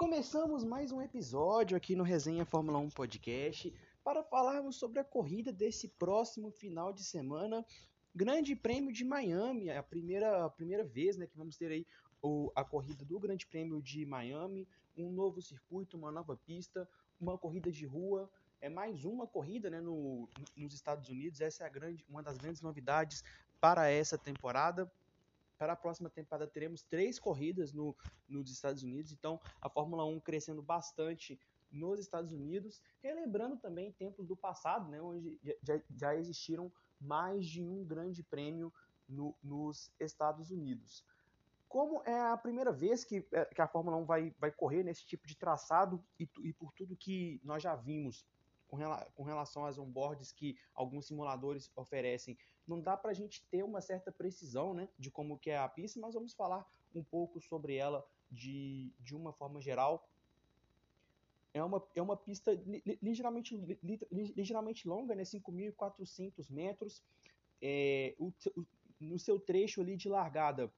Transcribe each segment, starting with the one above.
Começamos mais um episódio aqui no Resenha Fórmula 1 Podcast para falarmos sobre a corrida desse próximo final de semana, Grande Prêmio de Miami, a primeira, a primeira vez né, que vamos ter aí o, a corrida do Grande Prêmio de Miami, um novo circuito, uma nova pista, uma corrida de rua, é mais uma corrida né, no, nos Estados Unidos. Essa é a grande, uma das grandes novidades para essa temporada. Para a próxima temporada teremos três corridas no, nos Estados Unidos, então a Fórmula 1 crescendo bastante nos Estados Unidos, relembrando também tempos do passado, né, onde já, já existiram mais de um grande prêmio no, nos Estados Unidos. Como é a primeira vez que, é, que a Fórmula 1 vai, vai correr nesse tipo de traçado e, e por tudo que nós já vimos com, rela, com relação às onboards que alguns simuladores oferecem, não dá para a gente ter uma certa precisão né, de como que é a pista, mas vamos falar um pouco sobre ela de, de uma forma geral. É uma, é uma pista ligeiramente, ligeiramente longa, né, 5.400 metros. É, o, o, no seu trecho ali de largada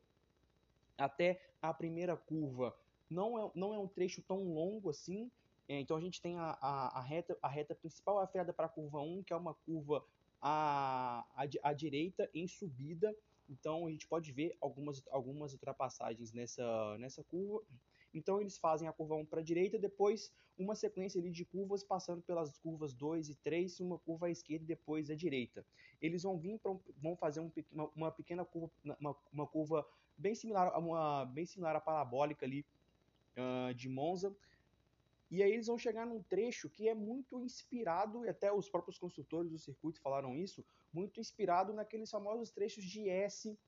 até a primeira curva não é, não é um trecho tão longo assim. É, então a gente tem a, a, a, reta, a reta principal afiada para a curva 1, que é uma curva à, à, à direita em subida. Então a gente pode ver algumas, algumas ultrapassagens nessa, nessa curva. Então eles fazem a curva 1 para a direita, depois uma sequência ali de curvas passando pelas curvas 2 e 3, uma curva à esquerda e depois à direita. Eles vão vir pra, vão fazer um, uma, uma, pequena curva, uma, uma curva bem similar a uma bem similar à parabólica ali uh, de Monza. E aí eles vão chegar num trecho que é muito inspirado, e até os próprios construtores do circuito falaram isso, muito inspirado naqueles famosos trechos de S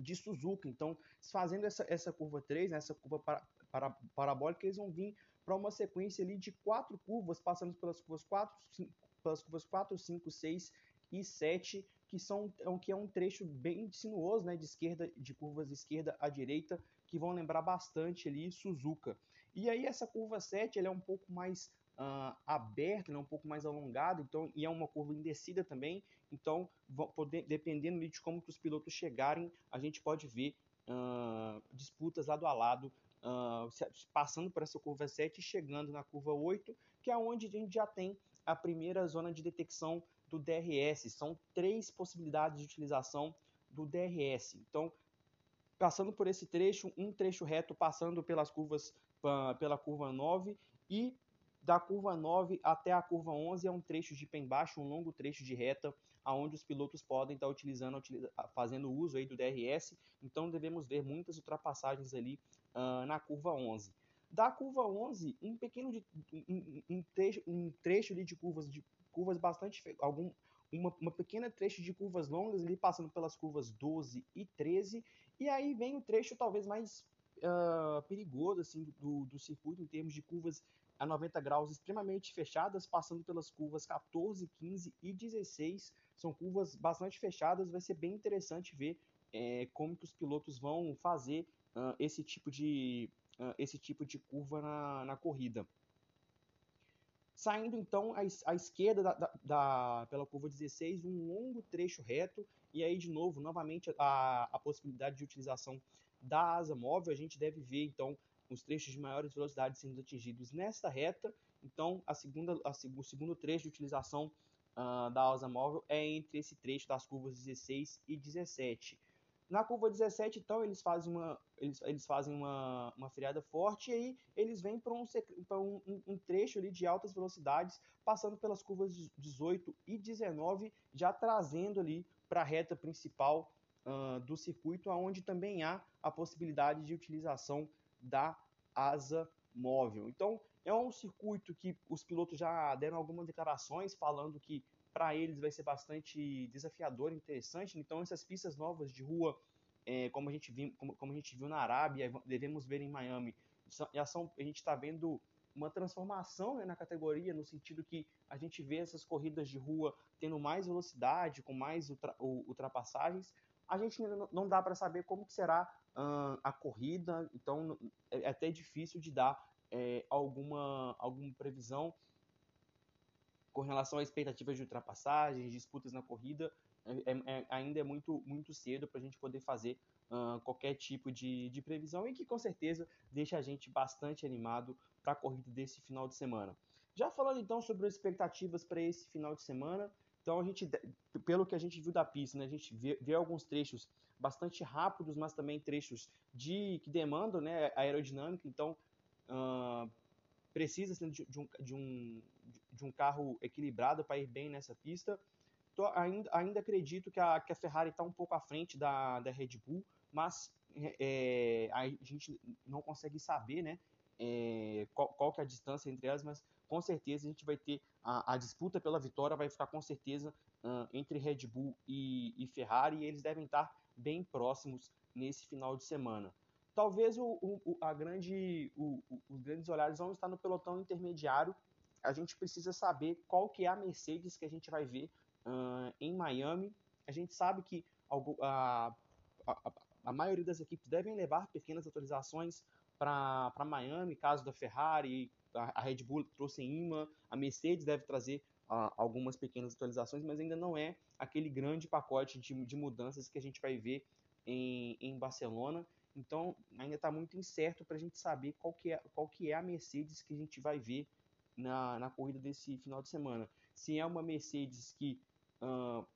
de Suzuka. Então, fazendo essa, essa curva 3, né, essa curva para, para, parabólica, eles vão vir para uma sequência ali de quatro curvas, passando pelas curvas 4, 5, pelas curvas 4, 5, 6 e 7, que, são, é que é um trecho bem sinuoso, né, de esquerda, de curvas de esquerda à direita, que vão lembrar bastante ali Suzuka. E aí essa curva 7 ela é um pouco mais uh, aberta, né, um pouco mais alongada, então, e é uma curva indecida também, então poder, dependendo de como que os pilotos chegarem, a gente pode ver uh, disputas lado a lado, uh, passando por essa curva 7 e chegando na curva 8, que é onde a gente já tem a primeira zona de detecção do DRS. São três possibilidades de utilização do DRS. Então, passando por esse trecho, um trecho reto passando pelas curvas pela curva 9 e da curva 9 até a curva 11 é um trecho de pé embaixo, um longo trecho de reta, aonde os pilotos podem estar utilizando, fazendo uso aí do DRS. Então devemos ver muitas ultrapassagens ali uh, na curva 11. Da curva 11, um pequeno de, um, um, trecho, um trecho de curvas de curvas bastante. algum uma, uma pequena trecho de curvas longas ali, passando pelas curvas 12 e 13. E aí vem o trecho talvez mais uh, perigoso assim, do, do circuito, em termos de curvas a 90 graus extremamente fechadas, passando pelas curvas 14, 15 e 16. São curvas bastante fechadas, vai ser bem interessante ver é, como que os pilotos vão fazer uh, esse, tipo de, uh, esse tipo de curva na, na corrida. Saindo então à, à esquerda da, da, da, pela curva 16, um longo trecho reto, e aí de novo, novamente, a, a possibilidade de utilização da asa móvel, a gente deve ver então os trechos de maiores velocidades sendo atingidos nesta reta, então a segunda, a, o segundo trecho de utilização uh, da asa móvel é entre esse trecho das curvas 16 e 17. Na curva 17, então, eles fazem uma, eles, eles fazem uma, uma freada forte e aí eles vêm para um, um, um, trecho ali de altas velocidades, passando pelas curvas 18 e 19, já trazendo ali para a reta principal uh, do circuito, onde também há a possibilidade de utilização da asa móvel. Então, é um circuito que os pilotos já deram algumas declarações falando que para eles vai ser bastante desafiador, interessante. Então, essas pistas novas de rua, é, como, a gente viu, como, como, a gente viu na Arábia, devemos ver em Miami, já são, a gente está vendo uma transformação né, na categoria, no sentido que a gente vê essas corridas de rua tendo mais velocidade, com mais ultra, ultrapassagens. A gente não dá para saber como será a corrida, então é, é até difícil de dar é, alguma, alguma previsão com relação a expectativas de ultrapassagens, disputas na corrida. É, é, é ainda é muito, muito cedo para a gente poder fazer uh, qualquer tipo de, de previsão e que com certeza deixa a gente bastante animado para a corrida desse final de semana. Já falando então sobre as expectativas para esse final de semana, então a gente, pelo que a gente viu da pista, né, a gente vê, vê alguns trechos bastante rápidos, mas também trechos de que demandam né, aerodinâmica, então uh, precisa de, de, um, de, um, de um carro equilibrado para ir bem nessa pista. Tô, ainda, ainda acredito que a, que a Ferrari está um pouco à frente da, da Red Bull, mas é, a gente não consegue saber né, é, qual, qual que é a distância entre elas, mas com certeza a gente vai ter a, a disputa pela vitória vai ficar com certeza uh, entre Red Bull e, e, Ferrari e eles devem estar bem próximos nesse final de semana. Talvez o, o, a grande, o, os grandes olhares vão estar no pelotão intermediário. A gente precisa saber qual que é a Mercedes que a gente vai ver uh, em Miami. A gente sabe que a, a maioria das equipes devem levar pequenas atualizações para Miami, caso da Ferrari, a, a Red Bull trouxe IMA, a Mercedes deve trazer uh, algumas pequenas atualizações, mas ainda não é aquele grande pacote de, de mudanças que a gente vai ver em, em Barcelona. Então ainda está muito incerto para a gente saber qual que, é, qual que é a Mercedes que a gente vai ver na, na corrida desse final de semana. Se é uma Mercedes que uh,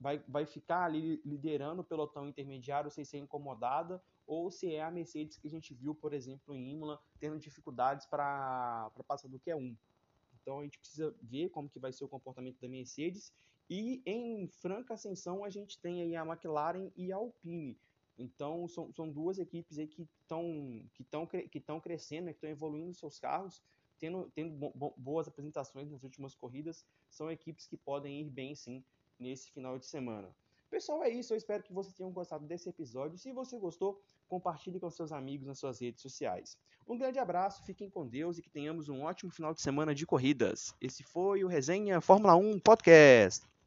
vai, vai ficar ali liderando o pelotão intermediário sem ser incomodada, ou se é a Mercedes que a gente viu, por exemplo, em Imola, tendo dificuldades para passar do Q1. Então a gente precisa ver como que vai ser o comportamento da Mercedes. E em franca ascensão a gente tem aí a McLaren e a Alpine. Então são, são duas equipes aí que estão que estão que estão crescendo, que estão evoluindo seus carros, tendo, tendo bo boas apresentações nas últimas corridas. São equipes que podem ir bem sim nesse final de semana. Pessoal, é isso. Eu espero que vocês tenham gostado desse episódio. Se você gostou, compartilhe com seus amigos nas suas redes sociais. Um grande abraço, fiquem com Deus e que tenhamos um ótimo final de semana de corridas. Esse foi o Resenha Fórmula 1 Podcast.